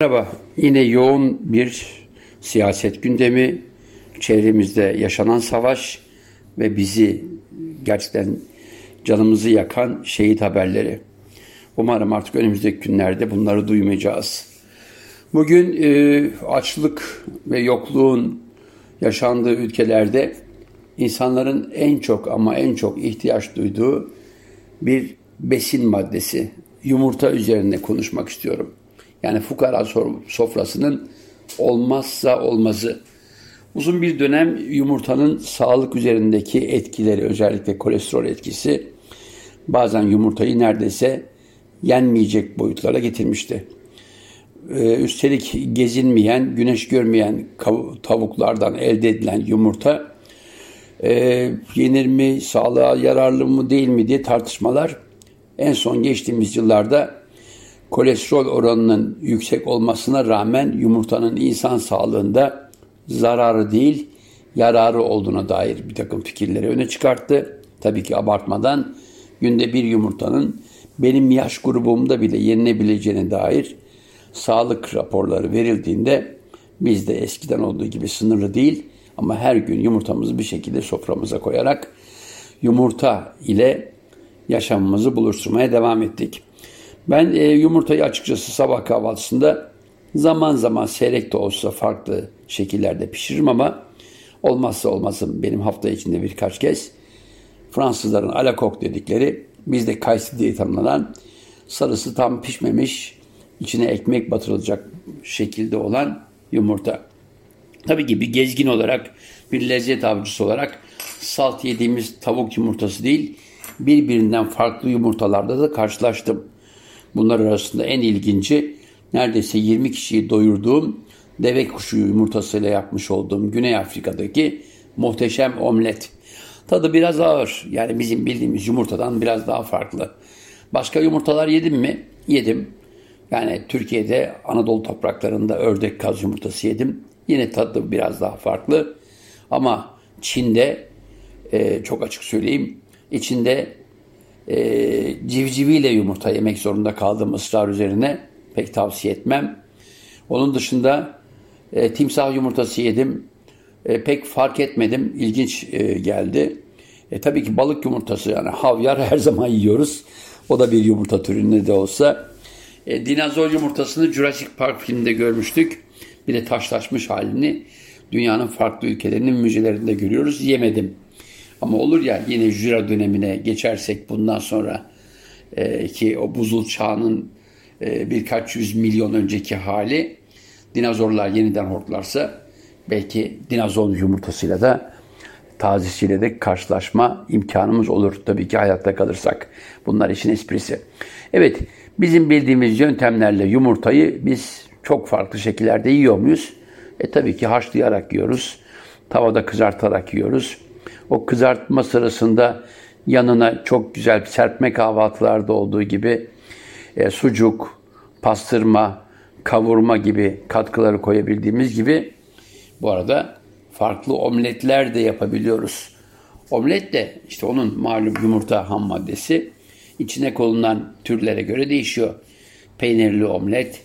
Merhaba. Yine yoğun bir siyaset gündemi, çevremizde yaşanan savaş ve bizi gerçekten canımızı yakan şehit haberleri. Umarım artık önümüzdeki günlerde bunları duymayacağız. Bugün e, açlık ve yokluğun yaşandığı ülkelerde insanların en çok ama en çok ihtiyaç duyduğu bir besin maddesi, yumurta üzerine konuşmak istiyorum. Yani fukara sofrasının olmazsa olmazı. Uzun bir dönem yumurtanın sağlık üzerindeki etkileri, özellikle kolesterol etkisi bazen yumurtayı neredeyse yenmeyecek boyutlara getirmişti. Ee, üstelik gezinmeyen, güneş görmeyen tavuklardan elde edilen yumurta e, yenir mi, sağlığa yararlı mı değil mi diye tartışmalar en son geçtiğimiz yıllarda kolesterol oranının yüksek olmasına rağmen yumurtanın insan sağlığında zararı değil yararı olduğuna dair bir takım fikirleri öne çıkarttı. Tabii ki abartmadan günde bir yumurtanın benim yaş grubumda bile yenilebileceğine dair sağlık raporları verildiğinde biz de eskiden olduğu gibi sınırlı değil ama her gün yumurtamızı bir şekilde soframıza koyarak yumurta ile yaşamımızı buluşturmaya devam ettik. Ben e, yumurtayı açıkçası sabah kahvaltısında zaman zaman seyrek de olsa farklı şekillerde pişiririm ama olmazsa olmazım benim hafta içinde birkaç kez Fransızların alakok dedikleri bizde kayısı diye tanımlanan sarısı tam pişmemiş içine ekmek batırılacak şekilde olan yumurta. Tabii ki bir gezgin olarak bir lezzet avcısı olarak salt yediğimiz tavuk yumurtası değil birbirinden farklı yumurtalarda da karşılaştım. Bunlar arasında en ilginci neredeyse 20 kişiyi doyurduğum deve kuşu yumurtasıyla yapmış olduğum Güney Afrika'daki muhteşem omlet. Tadı biraz ağır. Yani bizim bildiğimiz yumurtadan biraz daha farklı. Başka yumurtalar yedim mi? Yedim. Yani Türkiye'de Anadolu topraklarında ördek kaz yumurtası yedim. Yine tadı biraz daha farklı. Ama Çin'de e, çok açık söyleyeyim içinde e, civciviyle yumurta yemek zorunda kaldığım ısrar üzerine pek tavsiye etmem. Onun dışında e, timsah yumurtası yedim. E, pek fark etmedim. İlginç e, geldi. E, tabii ki balık yumurtası yani havyar her zaman yiyoruz. O da bir yumurta türünde de olsa. E, dinozor yumurtasını Jurassic Park filminde görmüştük. Bir de taşlaşmış halini dünyanın farklı ülkelerinin müzelerinde görüyoruz. Yemedim. Ama olur ya yine Jura dönemine geçersek bundan sonra e, ki o buzul çağının e, birkaç yüz milyon önceki hali dinozorlar yeniden hortlarsa belki dinozor yumurtasıyla da tazesiyle de karşılaşma imkanımız olur. Tabii ki hayatta kalırsak. Bunlar işin esprisi. Evet, bizim bildiğimiz yöntemlerle yumurtayı biz çok farklı şekillerde yiyor muyuz? E tabii ki haşlayarak yiyoruz. Tavada kızartarak yiyoruz. O kızartma sırasında yanına çok güzel serpme kahvaltılarda olduğu gibi e, sucuk, pastırma, kavurma gibi katkıları koyabildiğimiz gibi bu arada farklı omletler de yapabiliyoruz. Omlet de işte onun malum yumurta ham maddesi içine konulan türlere göre değişiyor. Peynirli omlet,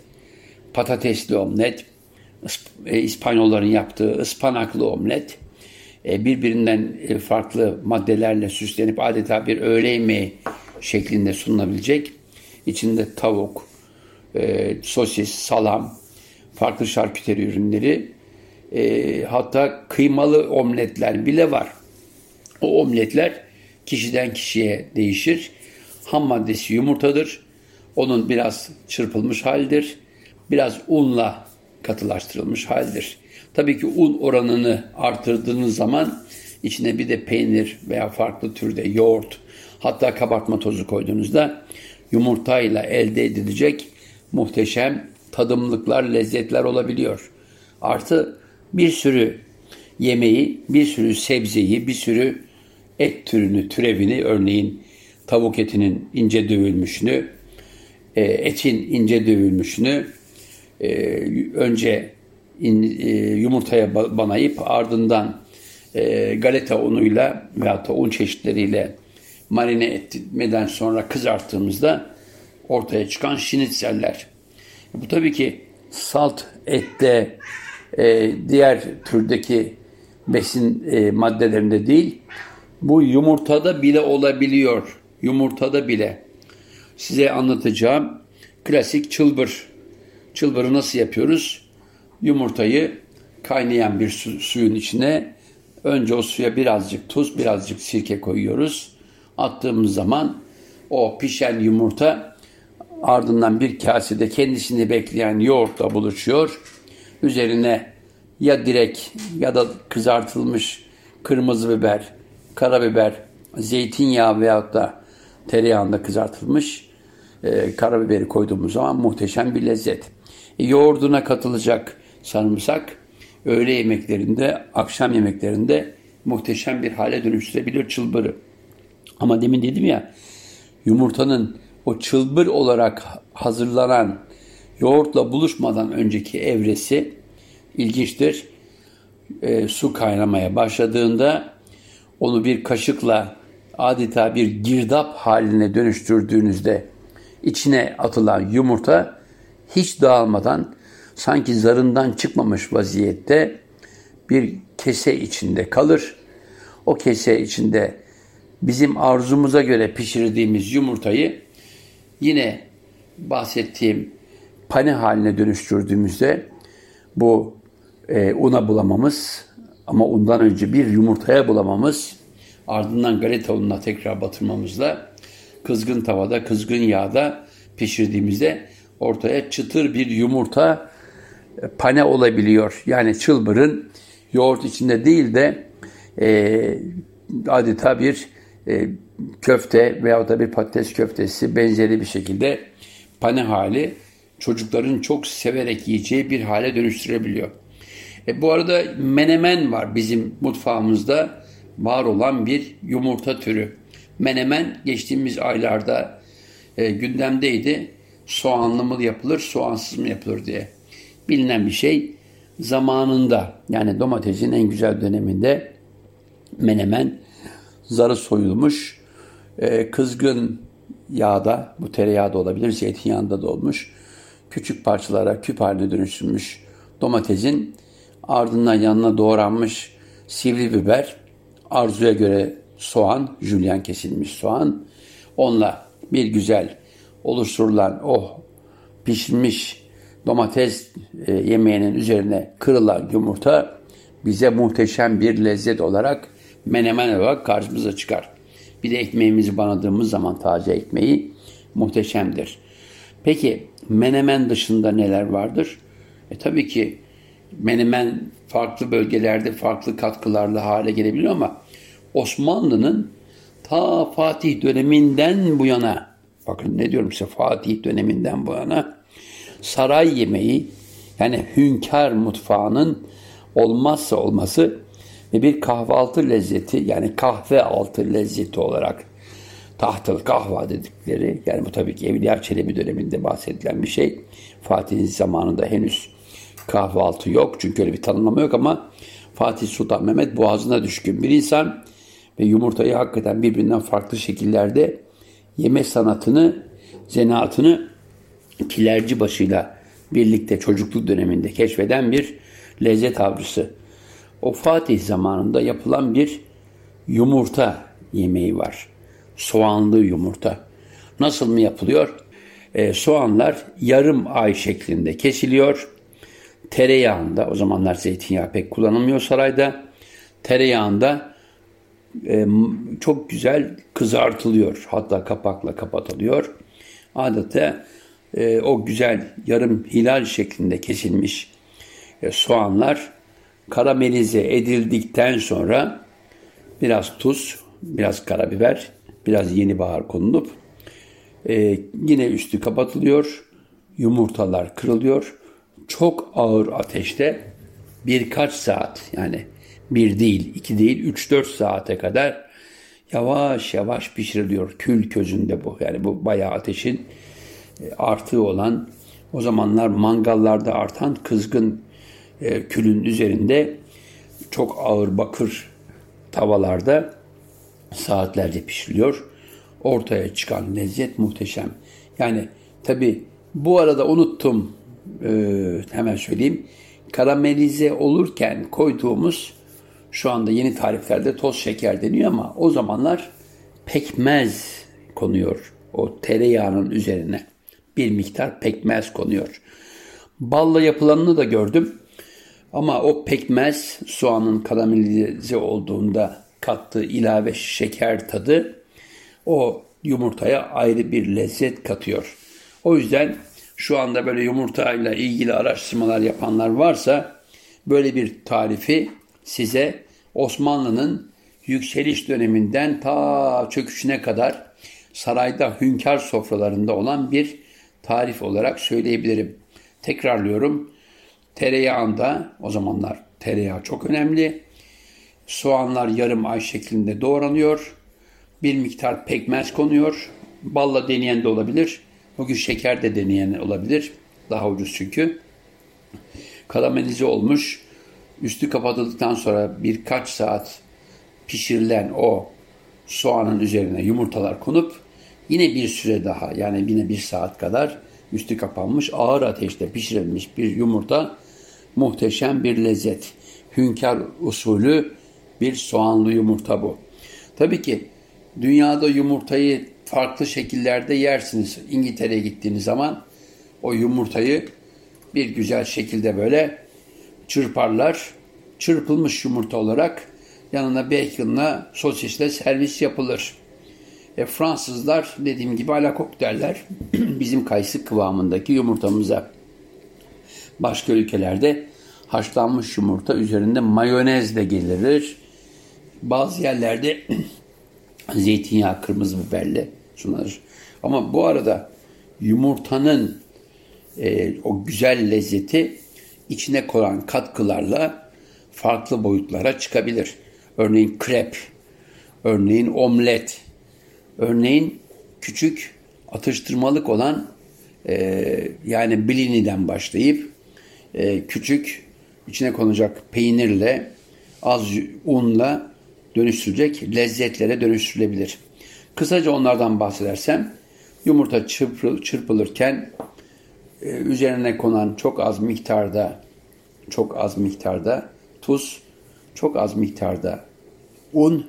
patatesli omlet, e, İspanyolların yaptığı ıspanaklı omlet, birbirinden e, farklı maddelerle süslenip adeta bir öğle yemeği şeklinde sunulabilecek. İçinde tavuk, e, sosis, salam, farklı şarküteri ürünleri, hatta kıymalı omletler bile var. O omletler kişiden kişiye değişir. Ham maddesi yumurtadır. Onun biraz çırpılmış halidir. Biraz unla katılaştırılmış halidir. Tabii ki un oranını artırdığınız zaman içine bir de peynir veya farklı türde yoğurt hatta kabartma tozu koyduğunuzda yumurtayla elde edilecek muhteşem tadımlıklar, lezzetler olabiliyor. Artı bir sürü yemeği, bir sürü sebzeyi, bir sürü et türünü, türevini örneğin tavuk etinin ince dövülmüşünü, e, etin ince dövülmüşünü e, önce in, e, yumurtaya banayıp ardından e, galeta unuyla veya da un çeşitleriyle marine etmeden sonra kızarttığımızda ortaya çıkan şinitseller. Bu tabii ki salt ette, e, diğer türdeki besin e, maddelerinde değil, bu yumurtada bile olabiliyor. Yumurtada bile. Size anlatacağım klasik çılbır. Çılbırı nasıl yapıyoruz? Yumurtayı kaynayan bir su, suyun içine önce o suya birazcık tuz, birazcık sirke koyuyoruz. Attığımız zaman o pişen yumurta ardından bir kasede kendisini bekleyen yoğurtla buluşuyor. Üzerine ya direkt ya da kızartılmış kırmızı biber, karabiber, zeytinyağı veyahut da tereyağında kızartılmış e, karabiberi koyduğumuz zaman muhteşem bir lezzet. E, yoğurduna katılacak sarımsak öğle yemeklerinde, akşam yemeklerinde muhteşem bir hale dönüştürebilir çılbırı. Ama demin dedim ya yumurtanın o çılbır olarak hazırlanan yoğurtla buluşmadan önceki evresi ilginçtir. E, su kaynamaya başladığında onu bir kaşıkla adeta bir girdap haline dönüştürdüğünüzde içine atılan yumurta hiç dağılmadan sanki zarından çıkmamış vaziyette bir kese içinde kalır. O kese içinde bizim arzumuza göre pişirdiğimiz yumurtayı yine bahsettiğim pane haline dönüştürdüğümüzde bu e, una bulamamız ama ondan önce bir yumurtaya bulamamız ardından galeta ununa tekrar batırmamızla kızgın tavada, kızgın yağda pişirdiğimizde ortaya çıtır bir yumurta pane olabiliyor. Yani çılbırın yoğurt içinde değil de e, adeta bir e, köfte veya da bir patates köftesi benzeri bir şekilde pane hali çocukların çok severek yiyeceği bir hale dönüştürebiliyor. E, bu arada menemen var bizim mutfağımızda var olan bir yumurta türü. Menemen geçtiğimiz aylarda e, gündemdeydi. Soğanlı mı yapılır, soğansız mı yapılır diye. Bilinen bir şey zamanında yani domatesin en güzel döneminde menemen zarı soyulmuş, e, kızgın yağda, bu tereyağı da olabilir, zeytinyağında da olmuş, küçük parçalara küp haline dönüştürmüş domatesin ardından yanına doğranmış sivri biber, arzuya göre soğan, jülyen kesilmiş soğan, onunla bir güzel oluşturulan o pişmiş domates e, yemeğinin üzerine kırılan yumurta bize muhteşem bir lezzet olarak menemen olarak karşımıza çıkar. Bir de ekmeğimizi banadığımız zaman taze ekmeği muhteşemdir. Peki menemen dışında neler vardır? E tabii ki menemen farklı bölgelerde farklı katkılarla hale gelebiliyor ama Osmanlı'nın ta Fatih döneminden bu yana bakın ne diyorum size Fatih döneminden bu yana saray yemeği yani hünkâr mutfağının olmazsa olması ve bir kahvaltı lezzeti yani kahve altı lezzeti olarak tahtıl kahva dedikleri yani bu tabii ki Evliya Çelebi döneminde bahsedilen bir şey. Fatih'in zamanında henüz kahvaltı yok çünkü öyle bir tanımlama yok ama Fatih Sultan Mehmet boğazına düşkün bir insan ve yumurtayı hakikaten birbirinden farklı şekillerde yeme sanatını, zanaatını kilerci başıyla birlikte çocukluk döneminde keşfeden bir lezzet avcısı. O Fatih zamanında yapılan bir yumurta yemeği var. Soğanlı yumurta. Nasıl mı yapılıyor? Ee, soğanlar yarım ay şeklinde kesiliyor. Tereyağında, o zamanlar zeytinyağı pek kullanılmıyor sarayda. Tereyağında e, çok güzel kızartılıyor. Hatta kapakla kapatılıyor. Adeta e, o güzel yarım hilal şeklinde kesilmiş e, soğanlar karamelize edildikten sonra biraz tuz, biraz karabiber, biraz yeni bahar konulup e, yine üstü kapatılıyor. Yumurtalar kırılıyor. Çok ağır ateşte birkaç saat yani bir değil, iki değil, üç dört saate kadar yavaş yavaş pişiriliyor. Kül közünde bu. Yani bu bayağı ateşin artığı olan o zamanlar mangallarda artan kızgın e, külün üzerinde çok ağır bakır tavalarda saatlerce pişiriliyor. Ortaya çıkan lezzet muhteşem. Yani tabi bu arada unuttum e, hemen söyleyeyim. Karamelize olurken koyduğumuz şu anda yeni tariflerde toz şeker deniyor ama o zamanlar pekmez konuyor o tereyağının üzerine. Bir miktar pekmez konuyor. Balla yapılanını da gördüm. Ama o pekmez soğanın karamelize olduğunda kattığı ilave şeker tadı o yumurtaya ayrı bir lezzet katıyor. O yüzden şu anda böyle yumurtayla ilgili araştırmalar yapanlar varsa böyle bir tarifi size Osmanlı'nın yükseliş döneminden ta çöküşüne kadar sarayda hünkâr sofralarında olan bir tarif olarak söyleyebilirim. Tekrarlıyorum. Tereyağında o zamanlar tereyağı çok önemli. Soğanlar yarım ay şeklinde doğranıyor. Bir miktar pekmez konuyor. Balla deneyen de olabilir. Bugün şeker de deneyen olabilir. Daha ucuz çünkü. Karamelize olmuş. Üstü kapatıldıktan sonra birkaç saat pişirilen o soğanın üzerine yumurtalar konup yine bir süre daha yani yine bir saat kadar üstü kapanmış ağır ateşte pişirilmiş bir yumurta muhteşem bir lezzet. Hünkar usulü bir soğanlı yumurta bu. Tabii ki dünyada yumurtayı farklı şekillerde yersiniz. İngiltere'ye gittiğiniz zaman o yumurtayı bir güzel şekilde böyle çırparlar. Çırpılmış yumurta olarak yanına baconla sosisle servis yapılır. E, Fransızlar dediğim gibi alakok derler. Bizim kayısı kıvamındaki yumurtamıza. Başka ülkelerde haşlanmış yumurta üzerinde mayonez de gelir. Bazı yerlerde zeytinyağı, kırmızı biberle sunulur. Ama bu arada yumurtanın e, o güzel lezzeti içine konan katkılarla farklı boyutlara çıkabilir. Örneğin krep, örneğin omlet, örneğin küçük atıştırmalık olan e, yani blini'den başlayıp e, küçük içine konacak peynirle az unla dönüştürülecek lezzetlere dönüştürülebilir. Kısaca onlardan bahsedersem yumurta çırpı, çırpılırken e, üzerine konan çok az miktarda çok az miktarda tuz, çok az miktarda un,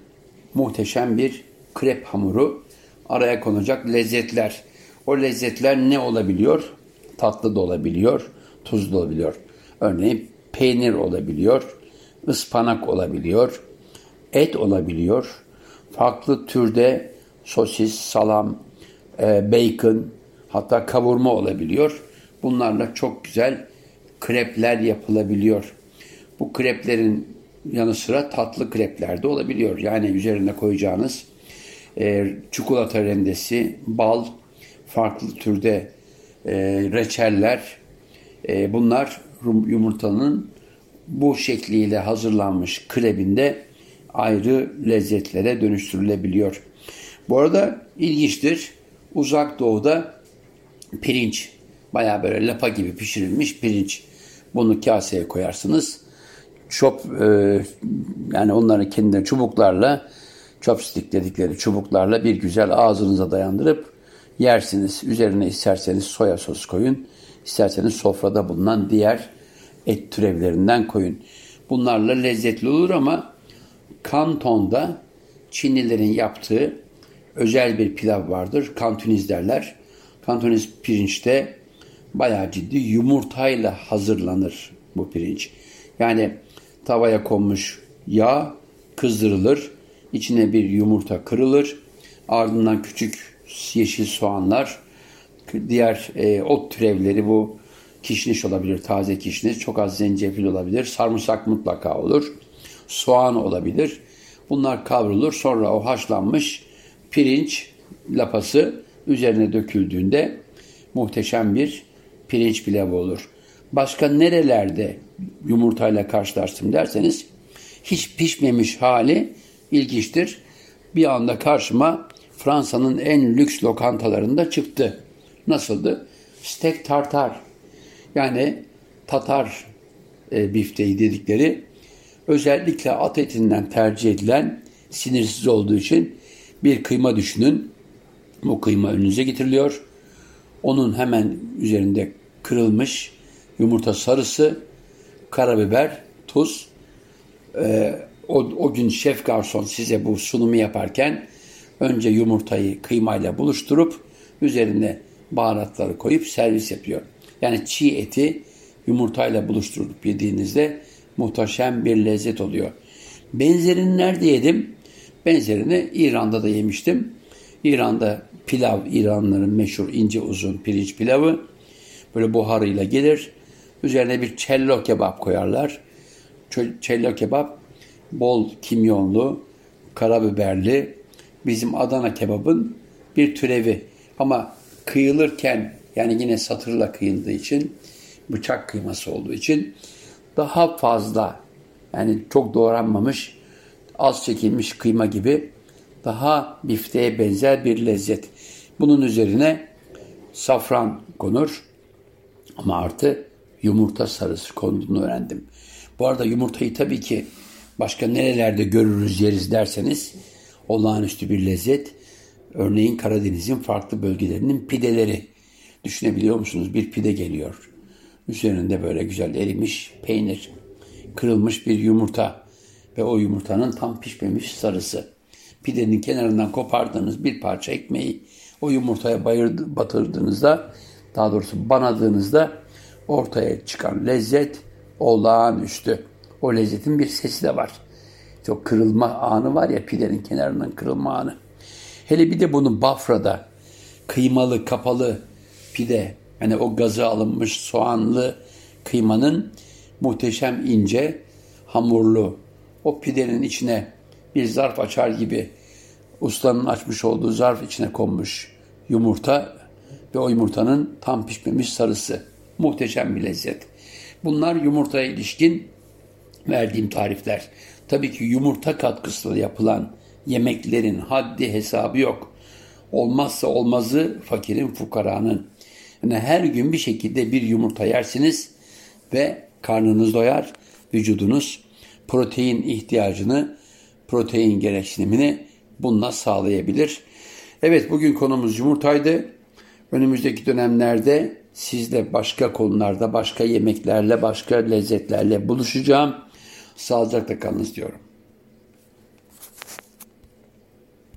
muhteşem bir krep hamuru, araya konacak lezzetler. O lezzetler ne olabiliyor? Tatlı da olabiliyor, tuzlu da olabiliyor. Örneğin peynir olabiliyor, ıspanak olabiliyor, et olabiliyor. Farklı türde sosis, salam, e, bacon, hatta kavurma olabiliyor. Bunlarla çok güzel krepler yapılabiliyor. Bu kreplerin yanı sıra tatlı krepler de olabiliyor. Yani üzerine koyacağınız e, çikolata rendesi, bal, farklı türde e, reçeller. E, bunlar yumurtanın bu şekliyle hazırlanmış krebinde ayrı lezzetlere dönüştürülebiliyor. Bu arada ilginçtir. Uzak doğuda pirinç, baya böyle lapa gibi pişirilmiş pirinç. Bunu kaseye koyarsınız. Çop, e, yani onları kendine çubuklarla, chopstick dedikleri çubuklarla bir güzel ağzınıza dayandırıp yersiniz. Üzerine isterseniz soya sos koyun, isterseniz sofrada bulunan diğer et türevlerinden koyun. Bunlarla lezzetli olur ama Kanton'da Çinlilerin yaptığı özel bir pilav vardır. Kantuniz derler. Kantuniz pirinçte bayağı ciddi yumurtayla hazırlanır bu pirinç. Yani tavaya konmuş yağ kızdırılır. İçine bir yumurta kırılır. Ardından küçük yeşil soğanlar, diğer e, ot türevleri bu kişniş olabilir, taze kişniş, çok az zencefil olabilir, sarımsak mutlaka olur, soğan olabilir. Bunlar kavrulur. Sonra o haşlanmış pirinç lapası üzerine döküldüğünde muhteşem bir pirinç pilavı olur. Başka nerelerde yumurtayla karşılaştım derseniz hiç pişmemiş hali ilginçtir. Bir anda karşıma Fransa'nın en lüks lokantalarında çıktı. Nasıldı? Steak tartar. Yani Tatar e, bifteği dedikleri özellikle at etinden tercih edilen sinirsiz olduğu için bir kıyma düşünün. Bu kıyma önünüze getiriliyor. Onun hemen üzerinde kırılmış yumurta sarısı, karabiber, tuz. Ee, o, o gün şef garson size bu sunumu yaparken önce yumurtayı kıymayla buluşturup üzerine baharatları koyup servis yapıyor. Yani çiğ eti yumurtayla buluşturup yediğinizde muhteşem bir lezzet oluyor. Benzerini nerede yedim? Benzerini İran'da da yemiştim. İran'da pilav, İranlıların meşhur ince uzun pirinç pilavı böyle buharıyla gelir. Üzerine bir cello kebap koyarlar. Cello kebap bol kimyonlu, karabiberli, bizim Adana kebabın bir türevi. Ama kıyılırken yani yine satırla kıyıldığı için bıçak kıyması olduğu için daha fazla yani çok doğranmamış az çekilmiş kıyma gibi daha bifteğe benzer bir lezzet. Bunun üzerine safran konur ama artı yumurta sarısı konduğunu öğrendim. Bu arada yumurtayı tabii ki başka nerelerde görürüz yeriz derseniz olağanüstü bir lezzet. Örneğin Karadeniz'in farklı bölgelerinin pideleri. Düşünebiliyor musunuz? Bir pide geliyor. Üzerinde böyle güzel erimiş peynir, kırılmış bir yumurta ve o yumurtanın tam pişmemiş sarısı. Pidenin kenarından kopardığınız bir parça ekmeği o yumurtaya bayırdı, batırdığınızda daha doğrusu banadığınızda ortaya çıkan lezzet olağanüstü. O lezzetin bir sesi de var. İşte o kırılma anı var ya pidenin kenarından kırılma anı. Hele bir de bunu Bafra'da kıymalı kapalı pide hani o gazı alınmış soğanlı kıymanın muhteşem ince hamurlu o pidenin içine bir zarf açar gibi ustanın açmış olduğu zarf içine konmuş yumurta ve o yumurtanın tam pişmemiş sarısı. Muhteşem bir lezzet. Bunlar yumurtaya ilişkin verdiğim tarifler. Tabii ki yumurta katkısıyla yapılan yemeklerin haddi hesabı yok. Olmazsa olmazı fakirin fukaranın. Yani her gün bir şekilde bir yumurta yersiniz ve karnınız doyar, vücudunuz protein ihtiyacını, protein gereksinimini bununla sağlayabilir. Evet bugün konumuz yumurtaydı. Önümüzdeki dönemlerde sizle başka konularda, başka yemeklerle, başka lezzetlerle buluşacağım. Sağlıcakla kalınız diyorum.